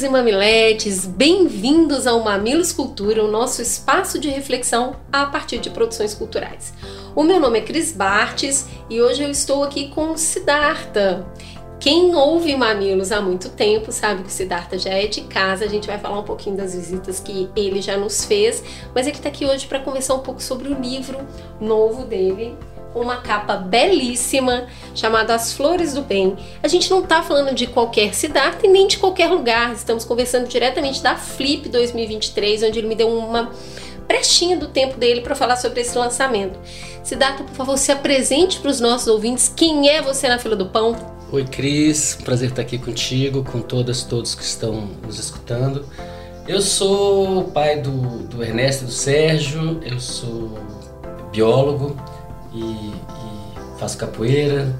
Mamileiros e mamiletes, bem-vindos ao Mamilos Cultura, o nosso espaço de reflexão a partir de produções culturais. O meu nome é Cris Bartes e hoje eu estou aqui com o Siddhartha. Quem ouve Mamilos há muito tempo sabe que o Siddhartha já é de casa, a gente vai falar um pouquinho das visitas que ele já nos fez, mas ele está aqui hoje para conversar um pouco sobre o livro novo dele, uma capa belíssima chamada As Flores do Bem. A gente não está falando de qualquer cidade e nem de qualquer lugar. Estamos conversando diretamente da Flip 2023, onde ele me deu uma brechinha do tempo dele para falar sobre esse lançamento. Siddhartha, por favor, se apresente para os nossos ouvintes. Quem é você na fila do pão? Oi, Cris. Prazer estar aqui contigo, com todas todos que estão nos escutando. Eu sou o pai do, do Ernesto e do Sérgio. Eu sou biólogo e, e faço capoeira,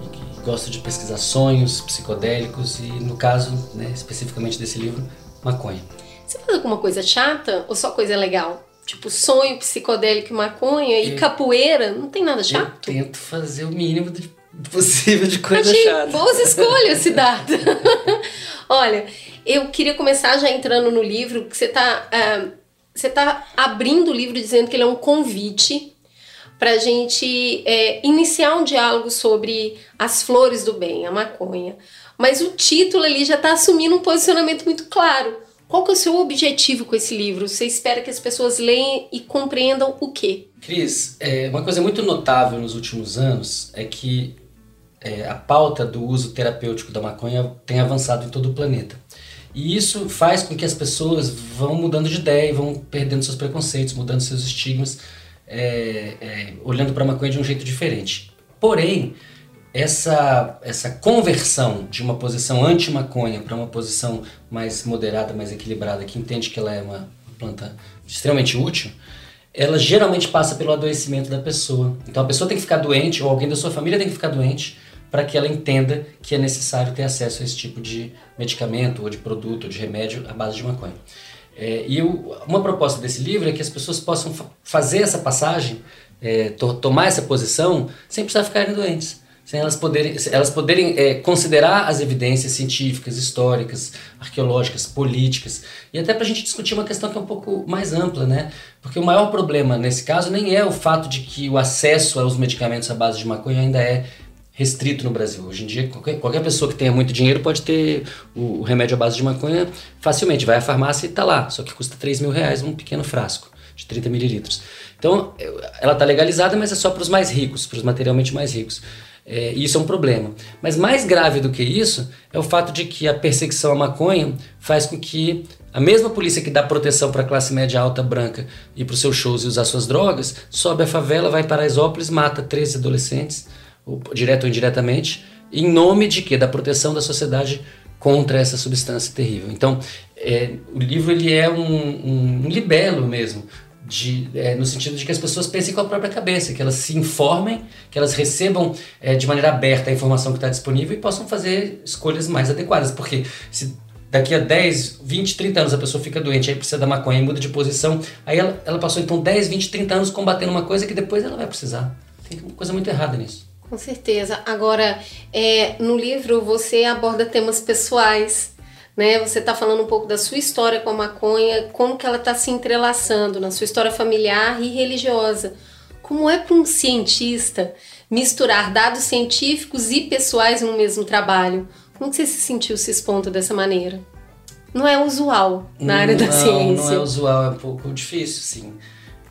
e, e gosto de pesquisar sonhos psicodélicos e, no caso, né, especificamente desse livro, maconha. Você faz alguma coisa chata ou só coisa legal? Tipo, sonho psicodélico e maconha e capoeira, não tem nada chato? Eu tento fazer o mínimo de possível de coisa Achei chata. Boas escolhas, Siddhartha. Olha, eu queria começar já entrando no livro, que você está uh, ah, você tá abrindo o livro dizendo que ele é um convite para a gente é, iniciar um diálogo sobre as flores do bem, a maconha. Mas o título ali já está assumindo um posicionamento muito claro. Qual que é o seu objetivo com esse livro? Você espera que as pessoas leiam e compreendam o quê? Cris, é, uma coisa muito notável nos últimos anos é que é, a pauta do uso terapêutico da maconha tem avançado em todo o planeta. E isso faz com que as pessoas vão mudando de ideia, vão perdendo seus preconceitos, mudando seus estigmas é, é, olhando para a maconha de um jeito diferente. Porém, essa, essa conversão de uma posição anti-maconha para uma posição mais moderada, mais equilibrada, que entende que ela é uma planta extremamente útil, ela geralmente passa pelo adoecimento da pessoa. Então a pessoa tem que ficar doente, ou alguém da sua família tem que ficar doente, para que ela entenda que é necessário ter acesso a esse tipo de medicamento, ou de produto, ou de remédio à base de maconha. É, e uma proposta desse livro é que as pessoas possam fazer essa passagem, é, to tomar essa posição, sem precisar ficarem doentes. Sem elas poderem, elas poderem é, considerar as evidências científicas, históricas, arqueológicas, políticas, e até para a gente discutir uma questão que é um pouco mais ampla, né? Porque o maior problema nesse caso nem é o fato de que o acesso aos medicamentos à base de maconha ainda é restrito no Brasil. Hoje em dia, qualquer, qualquer pessoa que tenha muito dinheiro pode ter o, o remédio à base de maconha facilmente. Vai à farmácia e está lá, só que custa 3 mil reais um pequeno frasco de 30 mililitros. Então, ela está legalizada, mas é só para os mais ricos, para os materialmente mais ricos. É, e isso é um problema. Mas mais grave do que isso é o fato de que a perseguição à maconha faz com que a mesma polícia que dá proteção para a classe média alta branca ir para os seus shows e usar suas drogas, sobe a favela, vai para Paraisópolis, mata 13 adolescentes direto ou indiretamente, em nome de quê? Da proteção da sociedade contra essa substância terrível. Então, é, o livro ele é um, um libelo mesmo, de, é, no sentido de que as pessoas pensem com a própria cabeça, que elas se informem, que elas recebam é, de maneira aberta a informação que está disponível e possam fazer escolhas mais adequadas. Porque se daqui a 10, 20, 30 anos a pessoa fica doente, aí precisa da maconha e muda de posição, aí ela, ela passou então 10, 20, 30 anos combatendo uma coisa que depois ela vai precisar. Tem uma coisa muito errada nisso. Com certeza. Agora, é, no livro você aborda temas pessoais, né? Você está falando um pouco da sua história com a maconha, como que ela está se entrelaçando na sua história familiar e religiosa. Como é para um cientista misturar dados científicos e pessoais no mesmo trabalho? Como que você se sentiu se expondo dessa maneira? Não é usual na área da ciência. Não é usual, é um pouco difícil, sim.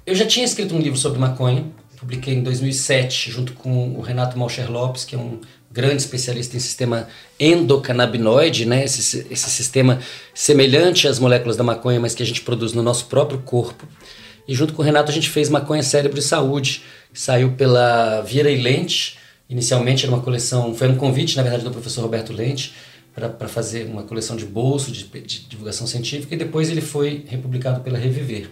Eu já tinha escrito um livro sobre maconha, publiquei em 2007 junto com o Renato Malcher Lopes, que é um grande especialista em sistema endocannabinoide, né? esse, esse sistema semelhante às moléculas da maconha, mas que a gente produz no nosso próprio corpo. E junto com o Renato a gente fez Maconha, Cérebro e Saúde, que saiu pela Vieira e Lente. Inicialmente era uma coleção, foi um convite, na verdade, do professor Roberto Lente, para fazer uma coleção de bolso de, de divulgação científica, e depois ele foi republicado pela Reviver.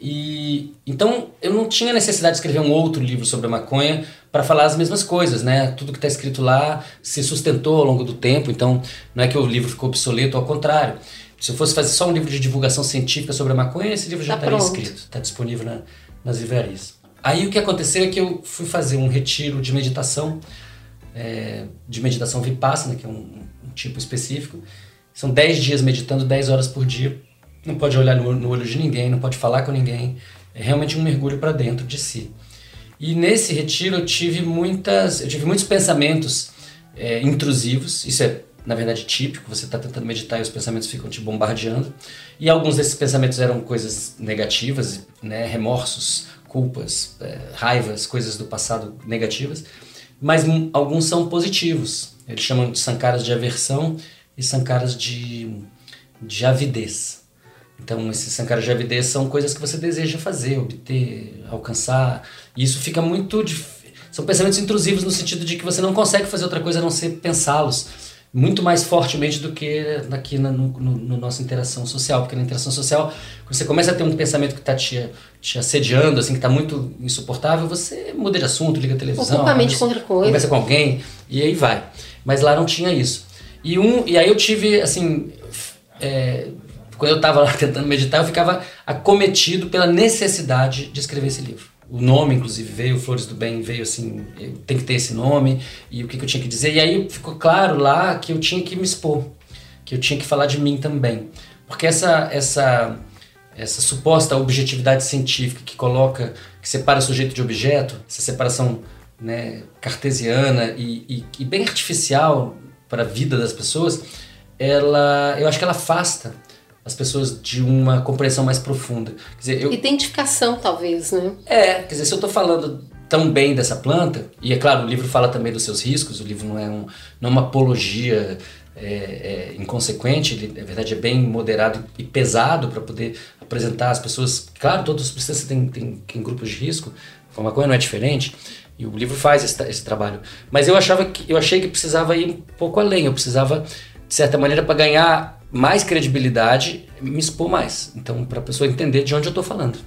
E então eu não tinha necessidade de escrever um outro livro sobre a maconha para falar as mesmas coisas, né? Tudo que está escrito lá se sustentou ao longo do tempo, então não é que o livro ficou obsoleto, ao contrário. Se eu fosse fazer só um livro de divulgação científica sobre a maconha, esse livro já Tá estaria pronto. escrito, está disponível na- nas livrarias. Aí o que aconteceu é que eu fui fazer um retiro de meditação, é, de meditação vipassana, que é um, um tipo específico. São 10 dias meditando, 10 horas por dia. Não pode olhar no, no olho de ninguém, não pode falar com ninguém. É realmente um mergulho para dentro de si. E nesse retiro eu tive muitas, eu tive muitos pensamentos é, intrusivos. Isso é na verdade típico. Você está tentando meditar e os pensamentos ficam te bombardeando. E alguns desses pensamentos eram coisas negativas, né, remorsos, culpas, é, raivas, coisas do passado negativas. Mas alguns são positivos. Eles chamam de sankaras de aversão e sankaras de, de avidez. Então, esses avidez são coisas que você deseja fazer, obter, alcançar. E isso fica muito. dif- São pensamentos intrusivos no sentido de que você não consegue fazer outra coisa a não ser pensá-los muito mais fortemente do que aqui na no, no, no nossa interação social. Porque na interação social, quando você começa a ter um pensamento que está te, te assediando, assim, que está muito insuportável, você muda de assunto, liga a televisão. Conversa- com outra coisa. Conversa com alguém e aí vai. Mas lá não tinha isso. E, um, e aí eu tive, assim, é, quando eu estava lá tentando meditar, eu ficava acometido pela necessidade de escrever esse livro. O nome, inclusive, veio, Flores do Bem, veio assim, tem que ter esse nome, e o que, que eu tinha que dizer. E aí ficou claro lá que eu tinha que me expor, que eu tinha que falar de mim também. Porque essa, essa, essa suposta objetividade científica que coloca, que separa sujeito de objeto, essa separação né, cartesiana e, e, e bem artificial para a vida das pessoas, ela, eu acho que ela afasta as pessoas de uma compreensão mais profunda. Quer dizer, eu, Identificação, talvez, né? é, quer dizer, se eu estou falando tão bem dessa planta, e é claro, o livro fala também dos seus riscos, o livro não é, um, não é uma apologia é, é, inconsequente, ele na verdade é bem moderado e pesado para poder apresentar às pessoas. Claro, todas as substâncias têm, têm, têm grupos de risco, a maconha não é diferente, e o livro faz esse, esse trabalho. Mas eu achava que eu achei que precisava ir um pouco além, eu precisava, de certa maneira, para ganhar mais credibilidade, me expor mais. Então, para a pessoa entender de onde eu estou falando.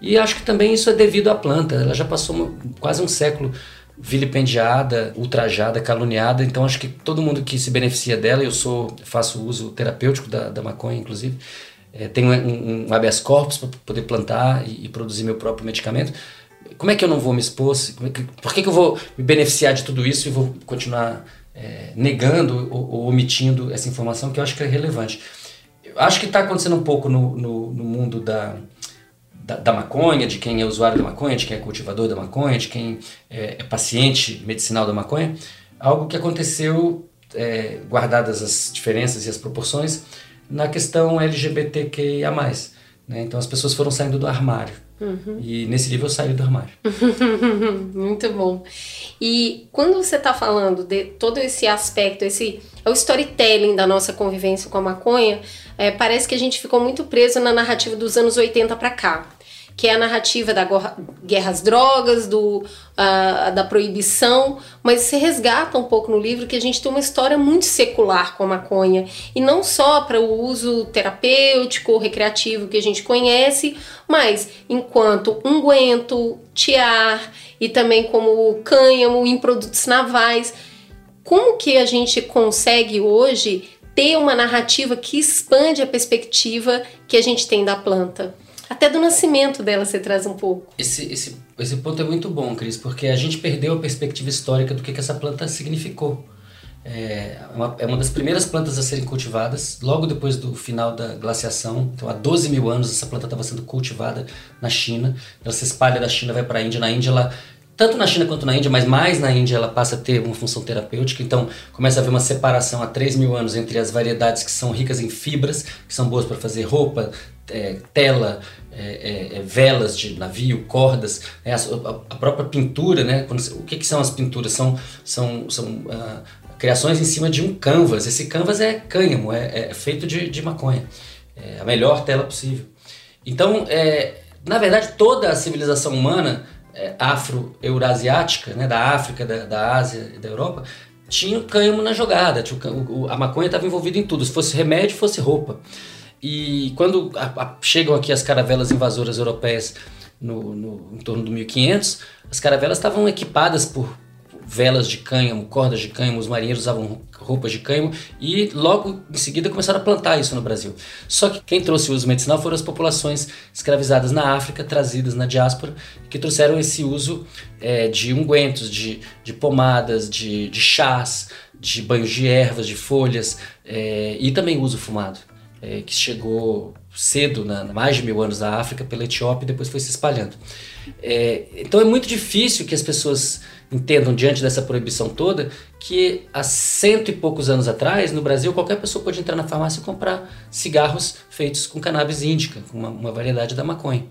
E acho que também isso é devido à planta. Ela já passou quase um século vilipendiada, ultrajada, caluniada. Então acho que todo mundo que se beneficia dela, eu sou faço uso terapêutico da, da maconha, inclusive, é, tenho um, um habeas corpus para poder plantar e, e produzir meu próprio medicamento. Como é que eu não vou me expor? como é que- por que, que eu vou me beneficiar de tudo isso e vou continuar é, negando ou, ou omitindo essa informação que eu acho que é relevante? Eu acho que está acontecendo um pouco no, no, no mundo da, da, da maconha, de quem é usuário da maconha, de quem é cultivador da maconha, de quem é, é paciente medicinal da maconha, algo que aconteceu, é, guardadas as diferenças e as proporções, na questão LGBTQIA+. Né? Então as pessoas foram saindo do armário. E nesse livro eu saí do armário. Muito bom. E quando você está falando de todo esse aspecto, esse é o storytelling da nossa convivência com a maconha, é, parece que a gente ficou muito preso na narrativa dos anos 80 para cá. Que é a narrativa da guerra às drogas, do, ah, da proibição, mas você resgata um pouco no livro que a gente tem uma história muito secular com a maconha. E não só para o uso terapêutico recreativo que a gente conhece, mas enquanto unguento, tiar e também como cânhamo em produtos navais. Como que a gente consegue hoje ter uma narrativa que expande a perspectiva que a gente tem da planta? Até do nascimento dela você traz um pouco. Esse, esse, esse ponto é muito bom, Cris, porque a gente perdeu a perspectiva histórica do que, que essa planta significou. É uma, é uma das primeiras plantas a serem cultivadas, logo depois do final da glaciação. Então, há 12 mil anos, essa planta estava sendo cultivada na China. Ela se espalha da China, vai para a Índia. Na Índia, ela, tanto na China quanto na Índia, mas mais na Índia, ela passa a ter uma função terapêutica. Então, começa a haver uma separação há 3 mil anos entre as variedades que são ricas em fibras, que são boas para fazer roupa, é, tela, é, é, é, velas de navio, cordas, é, a, a- própria pintura, né? Quando o que, que são as pinturas? São, são, são ah, criações em cima de um canvas. Esse canvas é cânhamo, é, é feito de, de maconha. É a melhor tela possível. Então, é, na verdade, toda a civilização humana afro-eurasiática, né, da África, da, da Ásia e da Europa, tinha o cânhamo na jogada. O- a maconha estava envolvida em tudo. Se fosse remédio, fosse roupa. E quando a, a, chegam aqui as caravelas invasoras europeias no, no, em torno do 1500, as caravelas estavam equipadas por velas de cânhamo, cordas de cânhamo, os marinheiros usavam roupas de cânhamo e logo em seguida começaram a plantar isso no Brasil. Só que quem trouxe o uso medicinal foram as populações escravizadas na África, trazidas na diáspora, que trouxeram esse uso é, de ungüentos, de, de pomadas, de, de chás, de banhos de ervas, de folhas é, e também uso fumado, é, que chegou cedo, na, mais de mil anos da África, pela Etiópia e depois foi se espalhando. É, então é muito difícil que as pessoas entendam diante dessa proibição toda que há cento e poucos anos atrás, no Brasil, qualquer pessoa pode entrar na farmácia e comprar cigarros feitos com cannabis índica, com uma, uma variedade da maconha.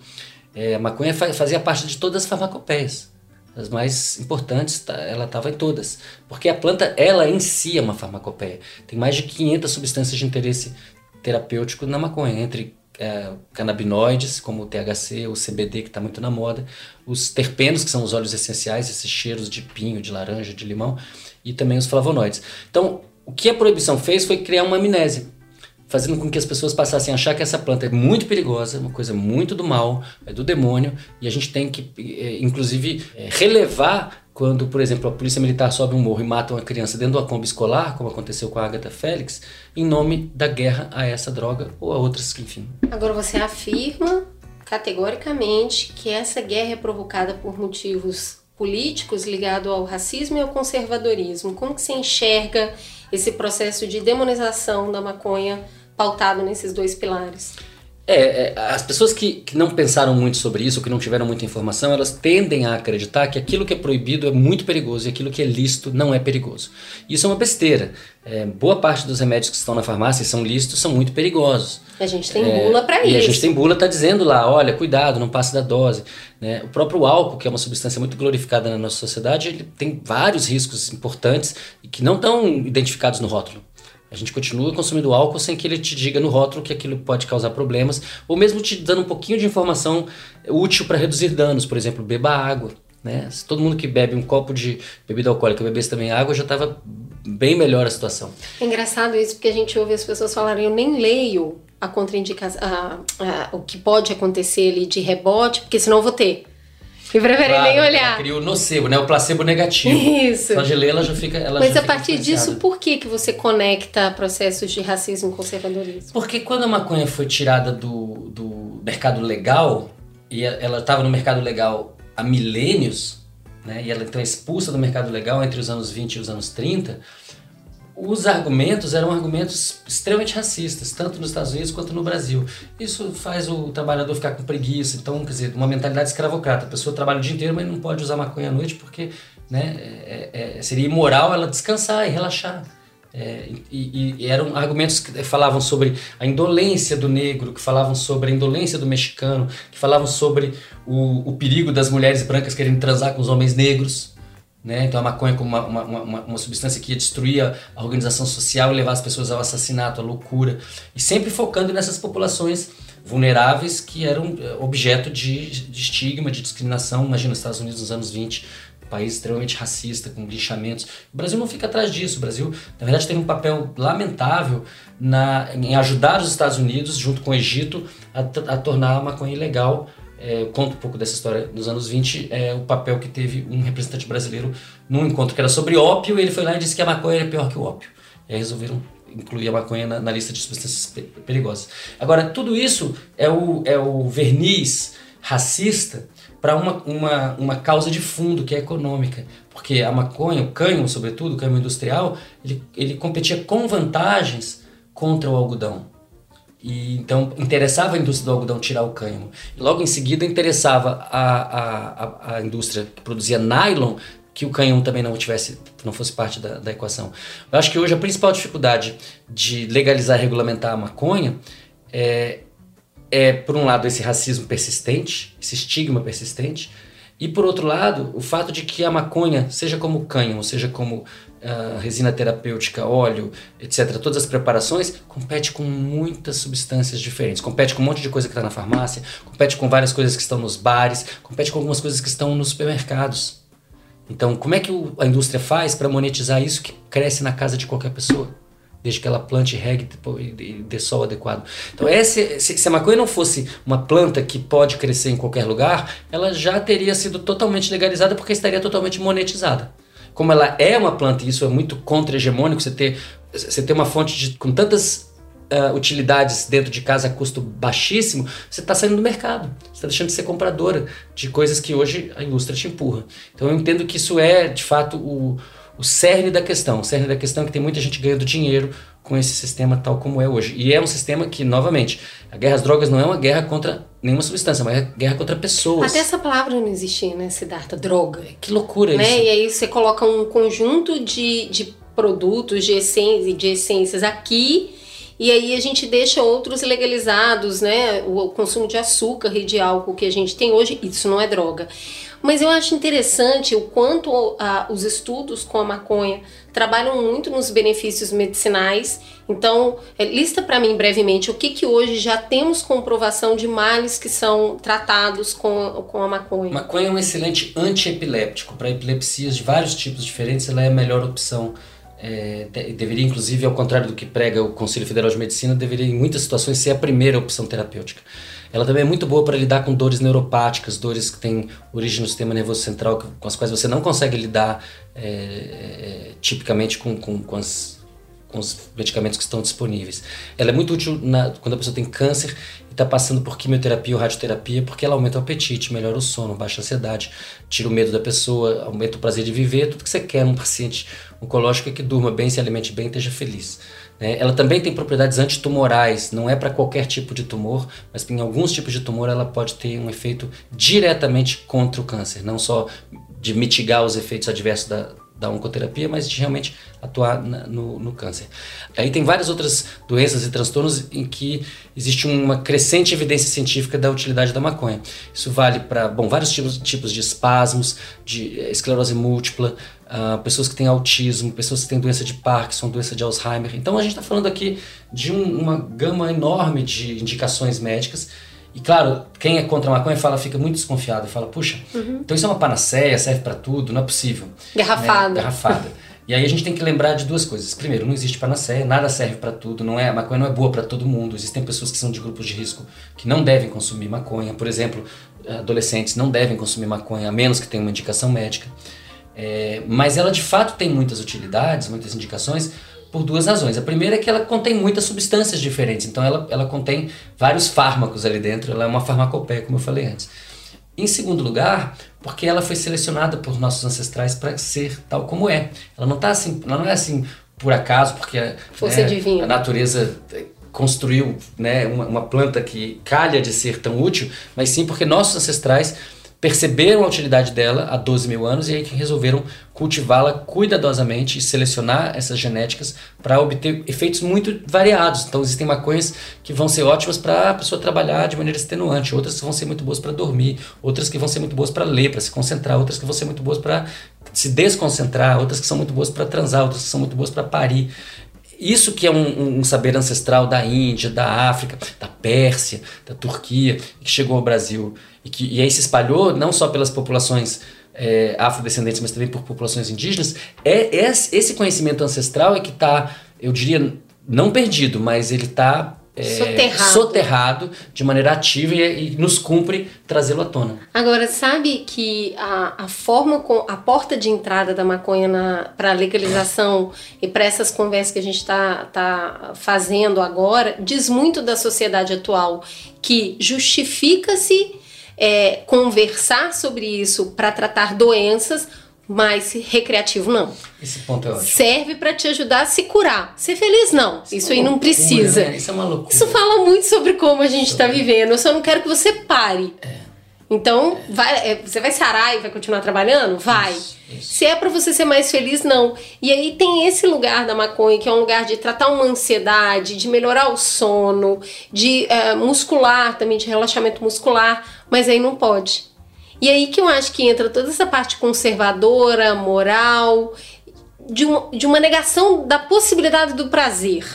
É, a maconha fazia parte de todas as farmacopeias. As mais importantes, tá, ela estava em todas. Porque a planta, ela em si é uma farmacopeia. Tem mais de 500 substâncias de interesse terapêutico na maconha, entre é, canabinoides, como o THC, o CBD, que está muito na moda, os terpenos, que são os óleos essenciais, esses cheiros de pinho, de laranja, de limão, e também os flavonoides. Então, o que a proibição fez foi criar uma amnésia, fazendo com que as pessoas passassem a achar que essa planta é muito perigosa, uma coisa muito do mal, é do demônio, e a gente tem que, é, inclusive, é, relevar quando, por exemplo, a polícia militar sobe um morro e mata uma criança dentro do Kombi escolar, como aconteceu com a Agatha Félix, em nome da guerra a essa droga ou a outras, enfim. Agora você afirma categoricamente que essa guerra é provocada por motivos políticos ligados ao racismo e ao conservadorismo. Como que você enxerga esse processo de demonização da maconha pautado nesses dois pilares? É, é, as pessoas que, que não pensaram muito sobre isso, que não tiveram muita informação, elas tendem a acreditar que aquilo que é proibido é muito perigoso e aquilo que é lícito não é perigoso. Isso é uma besteira. É, boa parte dos remédios que estão na farmácia e são lícitos são muito perigosos. A gente tem é, bula para isso. E a gente tem bula, tá dizendo lá, olha, cuidado, não passe da dose. Né? O próprio álcool, que é uma substância muito glorificada na nossa sociedade, ele tem vários riscos importantes que não estão identificados no rótulo. A gente continua consumindo álcool sem que ele te diga no rótulo que aquilo pode causar problemas, ou mesmo te dando um pouquinho de informação útil para reduzir danos. Por exemplo, beba água. Né? Se todo mundo que bebe um copo de bebida alcoólica bebesse também água, já estava bem melhor a situação. É engraçado isso, porque a gente ouve as pessoas falarem, eu nem leio a contraindicação, o que pode acontecer ali de rebote, porque senão eu vou ter. E prefere claro, nem olhar. Ela cria o nocebo, né? O placebo negativo. Isso. Só de ler ela já fica. Ela Mas já a partir disso, por que, que você conecta processos de racismo e conservadorismo? Porque quando a maconha foi tirada do, do mercado legal, e ela estava no mercado legal há milênios, né? E ela então é expulsa do mercado legal entre os anos 20 e os anos 30 os argumentos eram argumentos extremamente racistas, tanto nos Estados Unidos quanto no Brasil. Isso faz o trabalhador ficar com preguiça, então, quer dizer, uma mentalidade escravocrata. A pessoa trabalha o dia inteiro, mas não pode usar maconha à noite porque né, é, é, seria imoral ela descansar e relaxar. É, e, e, eram argumentos que falavam sobre a indolência do negro, que falavam sobre a indolência do mexicano, que falavam sobre o, o perigo das mulheres brancas querendo transar com os homens negros. Né? Então a maconha como uma, uma, uma, uma, substância que ia destruir a organização social e levar as pessoas ao assassinato, à loucura. E sempre focando nessas populações vulneráveis que eram eh, objeto de, de estigma, de discriminação. Imagina os Estados Unidos nos anos 20, um país extremamente racista, com linchamentos. O Brasil não fica atrás disso. O Brasil, na verdade, tem um papel lamentável na, em ajudar os Estados Unidos, junto com o Egito, a, a tornar a maconha ilegal é, conta um pouco dessa história nos anos 20, é o papel que teve um representante brasileiro num encontro que era sobre ópio, e ele foi lá e disse que a maconha era pior que o ópio. E aí resolveram incluir a maconha na, na lista de substâncias perigosas. Agora, tudo isso é o, é o verniz racista para uma, uma, uma causa de fundo, que é econômica. Porque a maconha, o cânhamo, sobretudo, o cânhamo industrial, ele, ele competia com vantagens contra o algodão. E, então interessava a indústria do algodão tirar o cânhamo. Logo em seguida interessava a, a, a, a indústria que produzia nylon que o cânhamo também não tivesse, não fosse parte da, da equação. Eu acho que hoje a principal dificuldade de legalizar e regulamentar a maconha é, é, por um lado, esse racismo persistente, esse estigma persistente, e por outro lado, o fato de que a maconha, seja como cânhamo, seja como uh, resina terapêutica, óleo, etc., todas as preparações, compete com muitas substâncias diferentes. Compete com um monte de coisa que está na farmácia, compete com várias coisas que estão nos bares, compete com algumas coisas que estão nos supermercados. Então, como é que a indústria faz para monetizar isso que cresce na casa de qualquer pessoa? Desde que ela plante, regue e dê sol adequado. Então, essa, se a maconha não fosse uma planta que pode crescer em qualquer lugar, ela já teria sido totalmente legalizada porque estaria totalmente monetizada. Como ela é uma planta, e isso é muito contra-hegemônico, você ter, você ter uma fonte de, com tantas uh, utilidades dentro de casa a custo baixíssimo, você está saindo do mercado. Você está deixando de ser compradora de coisas que hoje a indústria te empurra. Então eu entendo que isso é, de fato, o, o cerne da questão. O cerne da questão é que tem muita gente ganhando dinheiro com esse sistema tal como é hoje. E é um sistema que, novamente, a guerra às drogas não é uma guerra contra nenhuma substância, mas é uma guerra contra pessoas. Até essa palavra não existia, né, Siddhartha? Droga. Que loucura né? isso. E aí você coloca um conjunto de, de produtos, de essências, de essências aqui e aí a gente deixa outros legalizados, né? O consumo de açúcar e de álcool que a gente tem hoje, isso não é droga. Mas eu acho interessante o quanto ah, os estudos com a maconha trabalham muito nos benefícios medicinais. Então, é, lista para mim brevemente o que, que hoje já temos comprovação de males que são tratados com, com a maconha. Maconha é um excelente antiepiléptico. Para epilepsias de vários tipos diferentes, ela é a melhor opção é, deveria, inclusive, ao contrário do que prega o Conselho Federal de Medicina, deveria, em muitas situações, ser a primeira opção terapêutica. Ela também é muito boa para lidar com dores neuropáticas, dores que têm origem no sistema nervoso central, com as quais você não consegue lidar é, é, tipicamente com, com, com as com os medicamentos que estão disponíveis. Ela é muito útil na, quando a pessoa tem câncer e está passando por quimioterapia ou radioterapia, porque ela aumenta o apetite, melhora o sono, baixa a ansiedade, tira o medo da pessoa, aumenta o prazer de viver, tudo que você quer num paciente oncológico é que durma bem, se alimente bem esteja feliz. Né? Ela também tem propriedades antitumorais, não é para qualquer tipo de tumor, mas em alguns tipos de tumor ela pode ter um efeito diretamente contra o câncer, não só de mitigar os efeitos adversos da, da oncoterapia, mas de realmente atuar na, no, no, câncer. Aí tem várias outras doenças e transtornos em que existe uma crescente evidência científica da utilidade da maconha. Isso vale para vários tipos, tipos de espasmos, de esclerose múltipla, uh, pessoas que têm autismo, pessoas que têm doença de Parkinson, doença de Alzheimer. Então a gente está falando aqui de um, uma gama enorme de indicações médicas e claro, quem é contra a maconha fala, fica muito desconfiado, fala, puxa, uhum. então isso é uma panaceia, serve para tudo, não é possível. Garrafada. Né? Garrafada. E aí a gente tem que lembrar de duas coisas. Primeiro, não existe panaceia, nada serve para tudo, não é, a maconha não é boa para todo mundo. Existem pessoas que são de grupos de risco que não devem consumir maconha. Por exemplo, adolescentes não devem consumir maconha a menos que tenham uma indicação médica. É, mas ela de fato tem muitas utilidades, muitas indicações, por duas razões. A primeira é que ela contém muitas substâncias diferentes, então ela, ela contém vários fármacos ali dentro, ela é uma farmacopeia, como eu falei antes. Em segundo lugar, porque ela foi selecionada por nossos ancestrais para ser tal como é. Ela não tá assim, ela não é assim por acaso, porque né, a natureza construiu né, uma, uma planta que calha de ser tão útil, mas sim porque nossos ancestrais perceberam a utilidade dela há 12 mil anos e aí resolveram cultivá-la cuidadosamente e selecionar essas genéticas para obter efeitos muito variados. Então existem maconhas que vão ser ótimas para a pessoa trabalhar de maneira extenuante, outras que vão ser muito boas para dormir, outras que vão ser muito boas para ler, para se concentrar, outras que vão ser muito boas para se desconcentrar, outras que são muito boas para transar, outras que são muito boas para parir. Isso que é um, um, saber ancestral da Índia, da África, da Pérsia, da Turquia, que chegou ao Brasil e que e aí se espalhou não só pelas populações é, afrodescendentes, mas também por populações indígenas, é, é esse conhecimento ancestral é que está, eu diria, não perdido, mas ele está é, soterrado. soterrado. de maneira ativa e, e nos cumpre trazê-lo à tona. Agora, sabe que a, a forma, com a porta de entrada da maconha para a legalização e para essas conversas que a gente está tá fazendo agora diz muito da sociedade atual, que justifica-se é, conversar sobre isso para tratar doenças, mas recreativo não. Esse ponto é ótimo. Serve para te ajudar a se curar. Ser feliz não. Isso, isso é aí loucura, não precisa. Né? Isso é uma loucura. Isso fala muito sobre como a gente está vivendo. Eu só não quero que você pare. É. Então, é. Vai, é, você vai sarar e vai continuar trabalhando? Vai. Isso, isso. Se é para você ser mais feliz, não. E aí tem esse lugar da maconha, que é um lugar de tratar uma ansiedade, de melhorar o sono, de uh, muscular também, de relaxamento muscular, mas aí não pode. E aí que eu acho que entra toda essa parte conservadora, moral, de de uma negação da possibilidade do prazer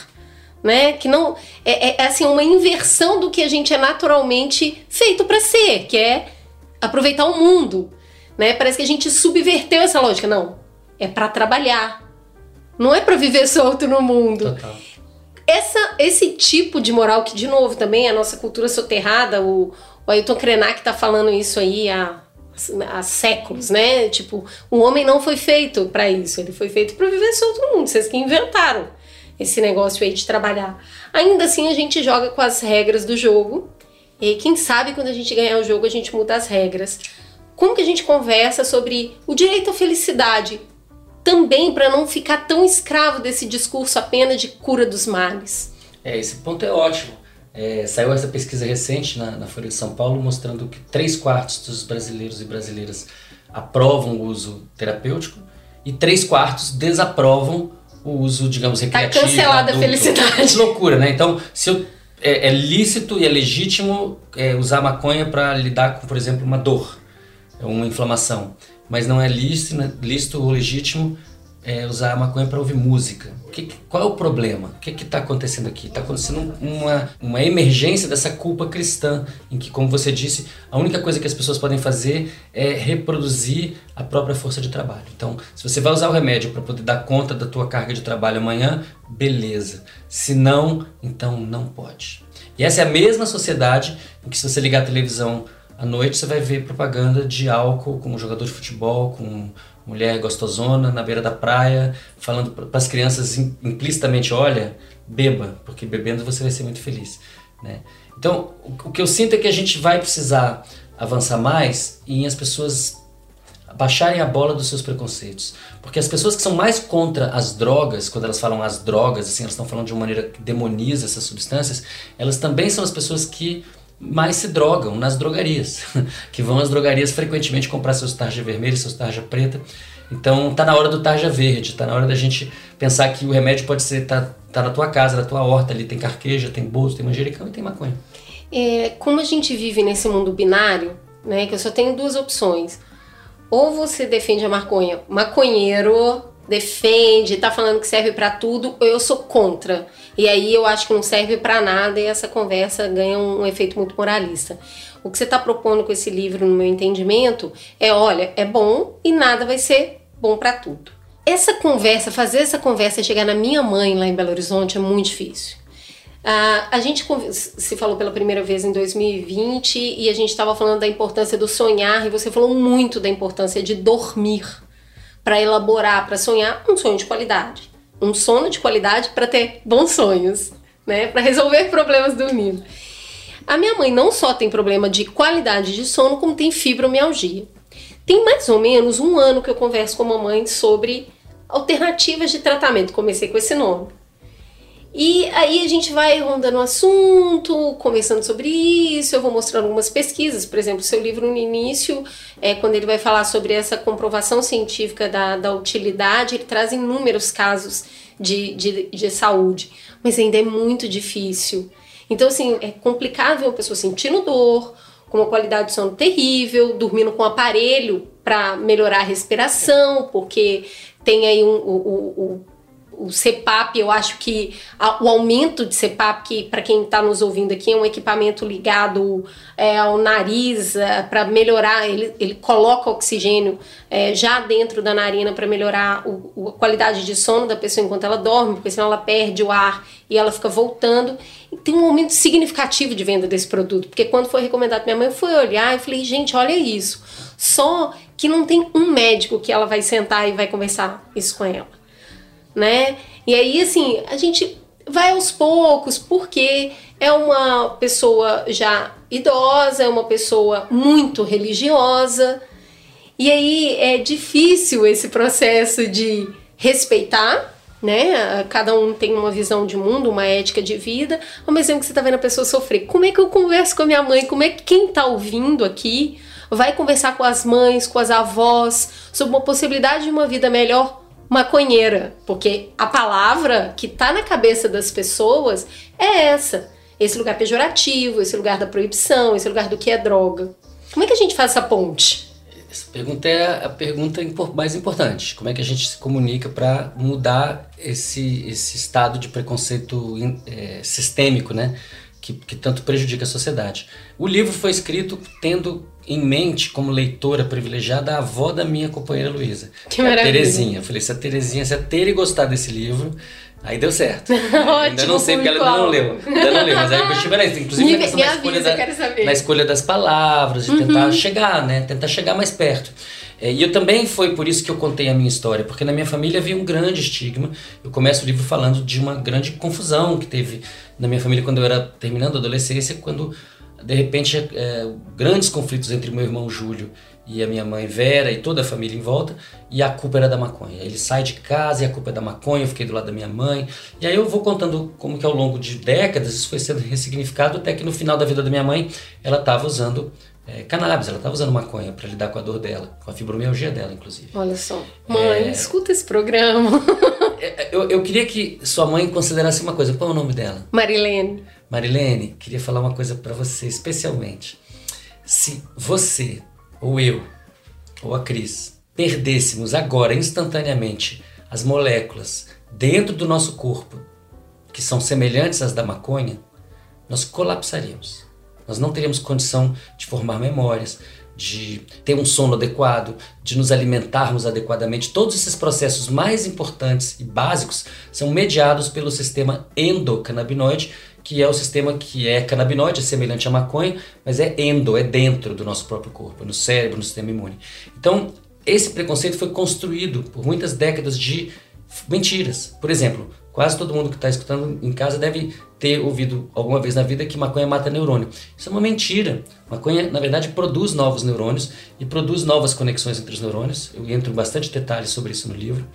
né? Que não é, é, é, assim uma inversão do que a gente é naturalmente feito para ser, que é aproveitar o mundo, né? Parece que a gente subverteu essa lógica. Não, é para trabalhar. Não é para viver solto no mundo. Total. Essa, esse tipo de moral, que de novo também a nossa cultura soterrada, o, o Ailton Krenak tá falando isso aí há, há séculos, né? Tipo, o homem não foi feito para isso, ele foi feito para viver solto no mundo. Vocês que inventaram esse negócio aí de trabalhar. Ainda assim, a gente joga com as regras do jogo. E quem sabe quando a gente ganhar o jogo, a gente muda as regras. Como que a gente conversa sobre o direito à felicidade? Também para não ficar tão escravo desse discurso apenas de cura dos males. É, esse ponto é ótimo. É, saiu essa pesquisa recente na, na, Folha de São Paulo mostrando que três quartos dos brasileiros e brasileiras aprovam o uso terapêutico e três quartos desaprovam o uso, digamos, Tá recreativo. cancelada a felicidade. Que loucura, né? Então, se eu, é, é lícito e é legítimo é, usar maconha para lidar com, por exemplo, uma dor, uma inflamação, mas não é lícito, né, lícito ou legítimo é, usar a maconha para ouvir música. Que, qual é o problema? O que está acontecendo aqui? Está acontecendo uma, uma emergência dessa culpa cristã, em que, como você disse, a única coisa que as pessoas podem fazer é reproduzir a própria força de trabalho. Então, se você vai usar o remédio para poder dar conta da tua carga de trabalho amanhã, beleza. Se não, então não pode. E essa é a mesma sociedade em que se você ligar a televisão à noite, você vai ver propaganda de álcool com um jogador de futebol, com mulher gostosona na beira da praia, falando para as crianças implicitamente: olha, beba, porque bebendo você vai ser muito feliz. Né? Então, o que eu sinto é que a gente vai precisar avançar mais em as pessoas baixarem a bola dos seus preconceitos. Porque as pessoas que são mais contra as drogas, quando elas falam as drogas, assim, elas estão falando de uma maneira que demoniza essas substâncias, elas também são as pessoas que mais se drogam nas drogarias, que vão às drogarias frequentemente comprar seus tarja vermelha, seus tarja preta. Então tá na hora do tarja verde, tá na hora da gente pensar que o remédio pode ser tá, tá na tua casa, na tua horta, ali tem carqueja, tem bolso, tem manjericão e tem maconha. É, como a gente vive nesse mundo binário, né, que eu só tenho duas opções. Ou você defende a maconha, maconheiro, defende, tá falando que serve para tudo, eu sou contra. E aí eu acho que não serve para nada e essa conversa ganha um, um efeito muito moralista. O que você está propondo com esse livro, no meu entendimento, é: olha, é bom e nada vai ser bom para tudo. Essa conversa, fazer essa conversa chegar na minha mãe lá em Belo Horizonte é muito difícil. Uh, a gente se falou pela primeira vez em 2020 e a gente estava falando da importância do sonhar e você falou muito da importância de dormir para elaborar, para sonhar um sonho de qualidade, um sono de qualidade para ter bons sonhos, né? Para resolver problemas dormindo. A minha mãe não só tem problema de qualidade de sono, como tem fibromialgia. Tem mais ou menos um ano que eu converso com a mamãe sobre alternativas de tratamento. Comecei com esse nome. E aí a gente vai rondando o assunto, conversando sobre isso, eu vou mostrando algumas pesquisas, por exemplo, seu livro no início, é, quando ele vai falar sobre essa comprovação científica da, da utilidade, ele traz inúmeros casos de, de, de saúde, mas ainda é muito difícil. Então, assim, é complicado ver uma pessoa sentindo dor, com uma qualidade de sono terrível, dormindo com aparelho para melhorar a respiração, porque tem aí um, o, o, o CPAP, eu acho que a, o aumento de CPAP, que para quem está nos ouvindo aqui, é um equipamento ligado é, ao nariz é, para melhorar, ele, ele coloca oxigênio é, já dentro da narina para melhorar o, o, a qualidade de sono da pessoa enquanto ela dorme, porque senão ela perde o ar e ela fica voltando. E tem um aumento significativo de venda desse produto, porque quando foi recomendado minha mãe, eu fui olhar e falei, gente, olha isso. Só que não tem um médico que ela vai sentar e vai conversar isso com ela né? E aí, assim, a gente vai aos poucos, porque é uma pessoa já idosa, é uma pessoa muito religiosa, e aí é difícil esse processo de respeitar, né? Cada um tem uma visão de mundo, uma ética de vida, ao mesmo tempo que você tá vendo a pessoa sofrer. Como é que eu converso com a minha mãe? Como é que quem tá ouvindo aqui vai conversar com as mães, com as avós, sobre uma possibilidade de uma vida melhor maconheira, porque a palavra que tá na cabeça das pessoas é essa. Esse lugar pejorativo, esse lugar da proibição, esse lugar do que é droga. Como é que a gente faz essa ponte? Essa pergunta é a pergunta mais importante. Como é que a gente se comunica para mudar esse, esse estado de preconceito é, sistêmico, né? Que, que tanto prejudica a sociedade. O livro foi escrito tendo em mente, como leitora privilegiada, a avó da minha companheira Luísa, Que é a. Terezinha. Eu falei, se a Terezinha, se a Tere gostar desse livro, aí deu certo. ainda não sei porque ela ainda não leu. Ainda não leu, mas aí eu estive nessa, inclusive Me- na questão me da escolha avisa, da- quero saber. na escolha das palavras, de tentar chegar, né? Tentar chegar mais perto. É, e eu também foi por isso que eu contei a minha história, porque na minha família havia um grande estigma. Eu começo o livro falando de uma grande confusão que teve na minha família quando eu era terminando a adolescência, quando de repente é, grandes conflitos entre meu irmão Júlio e a minha mãe Vera e toda a família em volta, e a culpa era da maconha. Ele sai de casa e a culpa é da maconha, eu fiquei do lado da minha mãe. E aí eu vou contando como que ao longo de décadas isso foi sendo ressignificado, até que no final da vida da minha mãe, ela estava usando é, cannabis, ela estava usando maconha para lidar com a dor dela, com a fibromialgia dela, inclusive. Olha só. Mãe, escuta esse programa. É, Eu, eu queria que sua mãe considerasse uma coisa, qual é o nome dela? Marilene. Marilene, queria falar uma coisa para você especialmente. Se você, ou eu, ou a Cris, perdêssemos agora, instantaneamente, as moléculas dentro do nosso corpo, que são semelhantes às da maconha, nós colapsaríamos. Nós não teríamos condição de formar memórias, de ter um sono adequado, de nos alimentarmos adequadamente. Todos esses processos mais importantes e básicos são mediados pelo sistema endocannabinoide, que é o sistema que é canabinoide, é semelhante à maconha, mas é endo, é dentro do nosso próprio corpo, no cérebro, no sistema imune. Então, esse preconceito foi construído por muitas décadas de mentiras. Por exemplo, quase todo mundo que está escutando em casa deve ter ouvido alguma vez na vida que maconha mata neurônio. Isso é uma mentira. Maconha, na verdade, produz novos neurônios e produz novas conexões entre os neurônios. Eu entro em bastante detalhes sobre isso no livro.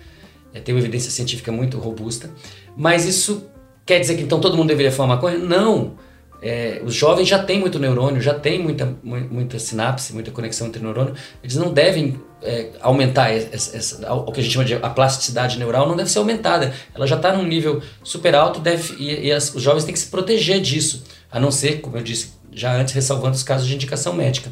É, tem uma evidência científica muito robusta. Mas isso quer dizer que então todo mundo deveria fumar maconha? Não. É, os jovens já têm muito neurônio, já têm muita, mu- muita sinapse, muita conexão entre neurônio. Eles não devem é, aumentar essa, essa- o que a gente chama de a plasticidade neural, não deve ser aumentada. Ela já está num nível super alto deve, e, e as- os jovens têm que se proteger disso, a não ser, como eu disse já antes, ressalvando os casos de indicação médica.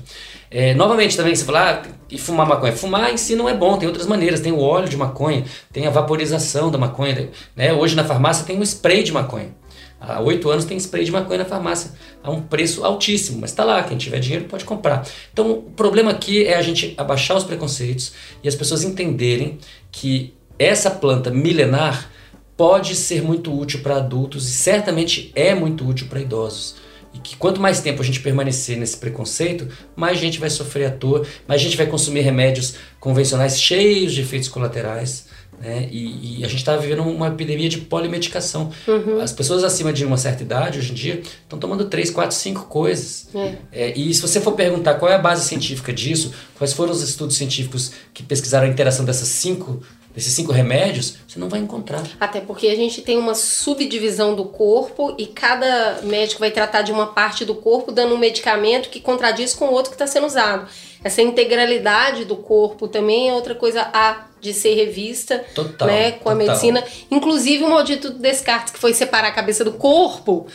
É, novamente, também você fala, ah, e fumar maconha? Fumar em si não é bom, tem outras maneiras. Tem o óleo de maconha, tem a vaporização da maconha. Né? Hoje na farmácia tem um spray de maconha. Há oito anos tem spray de maconha na farmácia. A um preço altíssimo, mas está lá. Quem tiver dinheiro pode comprar. Então, o problema aqui é a gente abaixar os preconceitos e as pessoas entenderem que essa planta milenar pode ser muito útil para adultos e certamente é muito útil para idosos. E que quanto mais tempo a gente permanecer nesse preconceito, mais gente vai sofrer à toa, mais gente vai consumir remédios convencionais cheios de efeitos colaterais. Né? E, e a gente está vivendo uma epidemia de polimedicação. As pessoas acima de uma certa idade, hoje em dia, estão tomando três, quatro, cinco coisas. É, e se você for perguntar qual é a base científica disso, quais foram os estudos científicos que pesquisaram a interação dessas cinco, desses cinco remédios, você não vai encontrar. Até porque a gente tem uma subdivisão do corpo e cada médico vai tratar de uma parte do corpo dando um medicamento que contradiz com o outro que está sendo usado. Essa integralidade do corpo também é outra coisa a de ser revista Total, né, com a total. medicina. Inclusive o maldito Descartes, que foi separar a cabeça do corpo.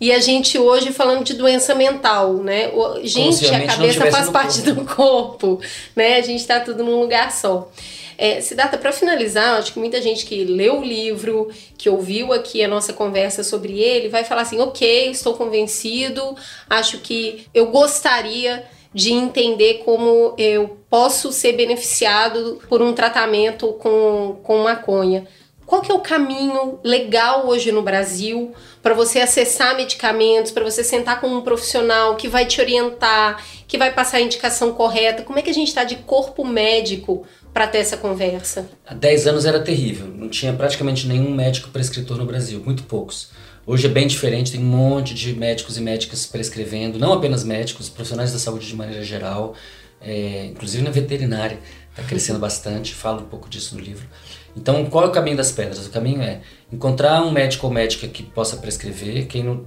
E a gente hoje falando de doença mental, né? O- Gente, a a cabeça faz parte corpo. do corpo, né? A gente tá tudo num lugar só. É, Siddhartha, para finalizar, acho que muita gente que leu o livro, que ouviu aqui a nossa conversa sobre ele, vai falar assim: ok, estou convencido, acho que eu gostaria de entender como eu posso ser beneficiado por um tratamento com, com maconha. Qual que é o caminho legal hoje no Brasil para você acessar medicamentos, para você sentar com um profissional que vai te orientar, que vai passar a indicação correta? Como é que a gente está de corpo médico para ter essa conversa? Há 10 anos era terrível, não tinha praticamente nenhum médico prescritor no Brasil, muito poucos. Hoje é bem diferente, tem um monte de médicos e médicas prescrevendo, não apenas médicos, profissionais da saúde de maneira geral, é, inclusive na veterinária, está crescendo bastante, falo um pouco disso no livro. Então, qual é o caminho das pedras? O caminho é encontrar um médico ou médica que possa prescrever, quem não,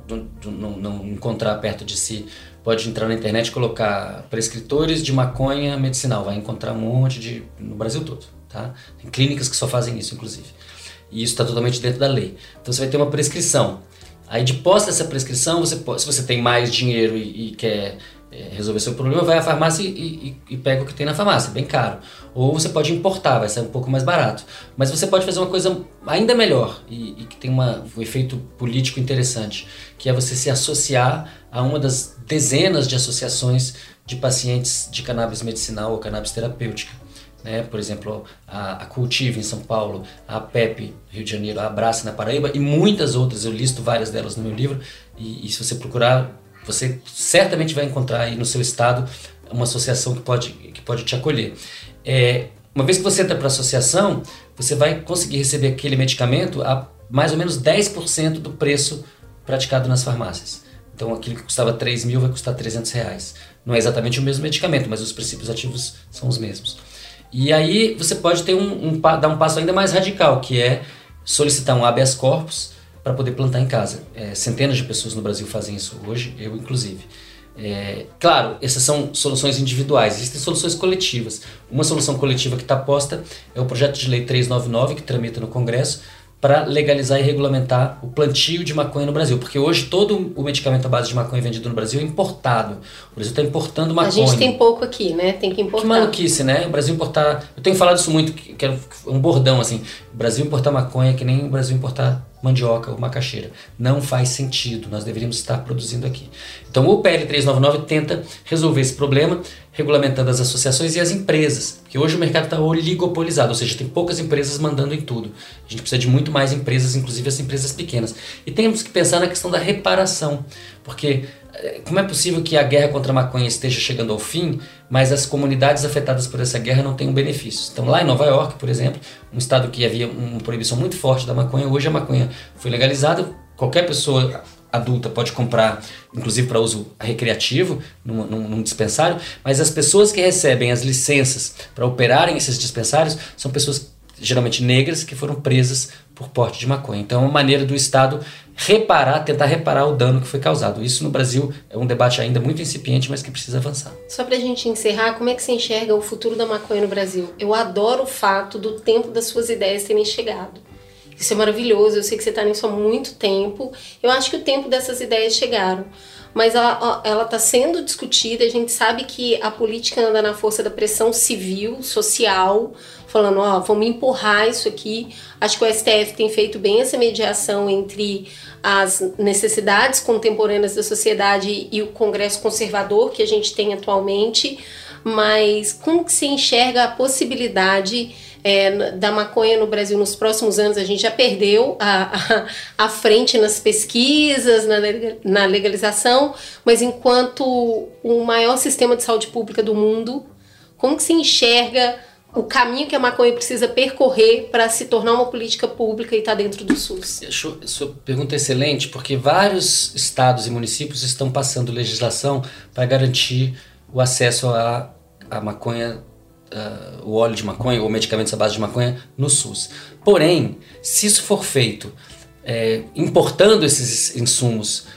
não, não, encontrar perto de si pode entrar na internet e colocar prescritores de maconha medicinal, vai encontrar um monte de no Brasil todo, tá? Tem clínicas que só fazem isso, inclusive. E isso está totalmente dentro da lei. Então você vai ter uma prescrição. Aí de posse dessa prescrição, você se você tem mais dinheiro e, e quer é, resolver seu problema, vai à farmácia e, e, e, pega o que tem na farmácia, bem caro. Ou você pode importar, vai sair um pouco mais barato. Mas você pode fazer uma coisa ainda melhor e, e que tem uma, um efeito político interessante, que é você se associar a uma das dezenas de associações de pacientes de cannabis medicinal ou cannabis terapêutica. Né? Por exemplo, a, a em São Paulo, a PEP Rio de Janeiro, a Abraça na Paraíba e muitas outras, eu listo várias delas no meu livro. E, e se você procurar você certamente vai encontrar aí no seu estado uma associação que pode, que pode te acolher. É, uma vez que você entra para a associação, você vai conseguir receber aquele medicamento a mais ou menos 10% do preço praticado nas farmácias. Então aquilo que custava 3 mil vai custar 300 reais. Não é exatamente o mesmo medicamento, mas os princípios ativos são os mesmos. E aí você pode ter um, um, dar um passo ainda mais radical, que é solicitar um habeas corpus para poder plantar em casa. É, centenas de pessoas no Brasil fazem isso hoje, eu inclusive. É, claro, essas são soluções individuais, existem soluções coletivas. Uma solução coletiva que está posta é o projeto de lei 399, que tramita no Congresso, para legalizar e regulamentar o plantio de maconha no Brasil. Porque hoje todo o medicamento à base de maconha vendido no Brasil é importado. O Brasil está importando maconha. A gente tem pouco aqui, né? Tem que importar. Que maluquice, né? O Brasil importar. Eu tenho falado isso muito, que é um bordão assim. O Brasil importar maconha é que nem o Brasil importar mandioca ou macaxeira. Não faz sentido, nós deveríamos estar produzindo aqui. Então o PL 399 tenta resolver esse problema, regulamentando as associações e as empresas, porque hoje o mercado está oligopolizado, ou seja, tem poucas empresas mandando em tudo. A gente precisa de muito mais empresas, inclusive as empresas pequenas. E temos que pensar na questão da reparação, porque eh, como é possível que a guerra contra a maconha esteja chegando ao fim, mas as comunidades afetadas por essa guerra não tenham benefícios? Então, lá em Nova York, por exemplo, um estado que havia uma proibição muito forte da maconha, hoje a maconha foi legalizada, qualquer pessoa adulta pode comprar, inclusive para uso recreativo, num, num, num, dispensário, mas as pessoas que recebem as licenças para operarem esses dispensários são pessoas geralmente negras que foram presas por porte de maconha. Então é uma maneira do Estado reparar, tentar reparar o dano que foi causado. Isso no Brasil é um debate ainda muito incipiente, mas que precisa avançar. Só para a gente encerrar, como é que você enxerga o futuro da maconha no Brasil? Eu adoro o fato do tempo das suas ideias terem chegado. Isso é maravilhoso, eu sei que você está nisso há muito tempo. Eu acho que o tempo dessas ideias chegaram mas ela está sendo discutida. A gente sabe que a política anda na força da pressão civil, social, falando: ó, vamos empurrar isso aqui. Acho que o STF tem feito bem essa mediação entre as necessidades contemporâneas da sociedade e o Congresso conservador que a gente tem atualmente. Mas como que se enxerga a possibilidade é, da maconha no Brasil nos próximos anos. A gente já perdeu a, a, a frente nas pesquisas, na, na legalização, mas enquanto o maior sistema de saúde pública do mundo, como que se enxerga o caminho que a maconha precisa percorrer para se tornar uma política pública e estar tá dentro do SUS? Sua pergunta é excelente, porque vários estados e municípios estão passando legislação para garantir o acesso à, à maconha uh, o óleo de maconha ou medicamentos à base de maconha no SUS. Porém, se isso for feito é, importando esses insumos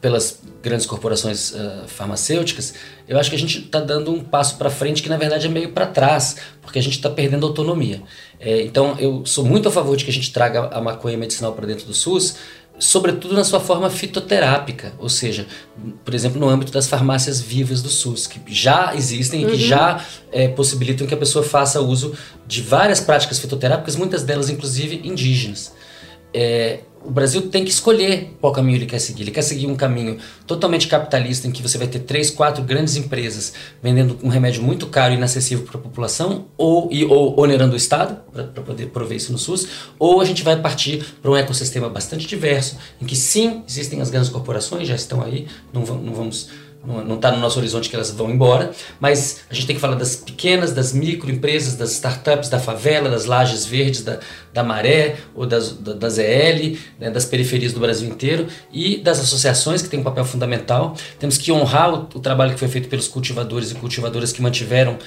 pelas grandes corporações uh, farmacêuticas, eu acho que a gente está dando um passo para frente que na verdade é meio para trás, porque a gente está perdendo autonomia. É, então eu sou muito a favor de que a gente traga a maconha medicinal para dentro do SUS, sobretudo na sua forma fitoterápica, ou seja, por exemplo, no âmbito das farmácias vivas do SUS, que já existem e que uhum. já é, possibilitam que a pessoa faça uso de várias práticas fitoterápicas, muitas delas inclusive indígenas. É, o Brasil tem que escolher qual caminho ele quer seguir. Ele quer seguir um caminho totalmente capitalista, em que você vai ter três, quatro grandes empresas vendendo um remédio muito caro e inacessível para a população, ou, e, ou onerando o Estado para poder prover isso no SUS, ou a gente vai partir para um ecossistema bastante diverso, em que sim, existem as grandes corporações, já estão aí, não, não vamos não está no nosso horizonte que elas vão embora, mas a gente tem que falar das pequenas, das microempresas, das startups, da favela, das lajes verdes, da, da maré ou das, da, das EL, né, das periferias do Brasil inteiro e das associações que têm um papel fundamental. Temos que honrar o, o trabalho que foi feito pelos cultivadores e cultivadoras que mantiveram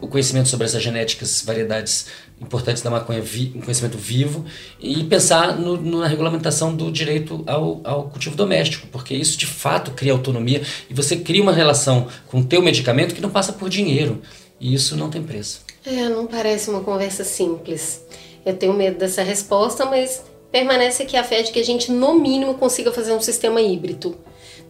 o conhecimento sobre essas genéticas, variedades importantes da maconha, vi, um conhecimento vivo, e pensar no, na regulamentação do direito ao, ao cultivo doméstico, porque isso de fato cria autonomia e você cria uma relação com o teu medicamento que não passa por dinheiro, e isso não tem preço. É, não parece uma conversa simples. Eu tenho medo dessa resposta, mas permanece aqui a fé de que a gente, no mínimo, consiga fazer um sistema híbrido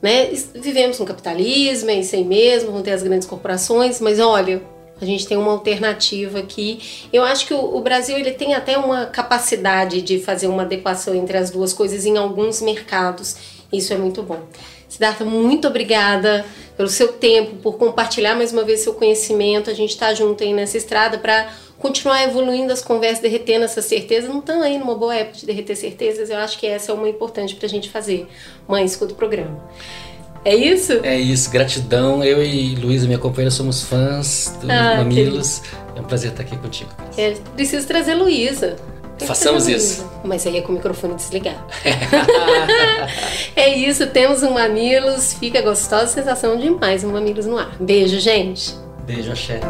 né? Vivemos no capitalismo, é isso aí mesmo, vão ter as grandes corporações, mas olha, a gente tem uma alternativa aqui. Eu acho que o, o, Brasil ele tem até uma capacidade de fazer uma adequação entre as duas coisas em alguns mercados. Isso é muito bom. Siddhartha, muito obrigada pelo seu tempo, por compartilhar mais uma vez seu conhecimento. A gente está junto aí nessa estrada para continuar evoluindo as conversas, derretendo essas certezas. Não estão aí numa boa época de derreter certezas. Eu acho que essa é uma importante para a gente fazer. Mãe, escuta o programa. É isso? É isso, gratidão. Eu e Luísa, minha companheira, somos fãs do ah, Mamilos. É um prazer estar aqui contigo. É, preciso trazer Luísa. Façamos isso. Mas aí é com o microfone desligado. é isso, temos um Mamilos. Fica gostosa sensação demais um Mamilos no ar. Beijo, gente. Beijo, axé.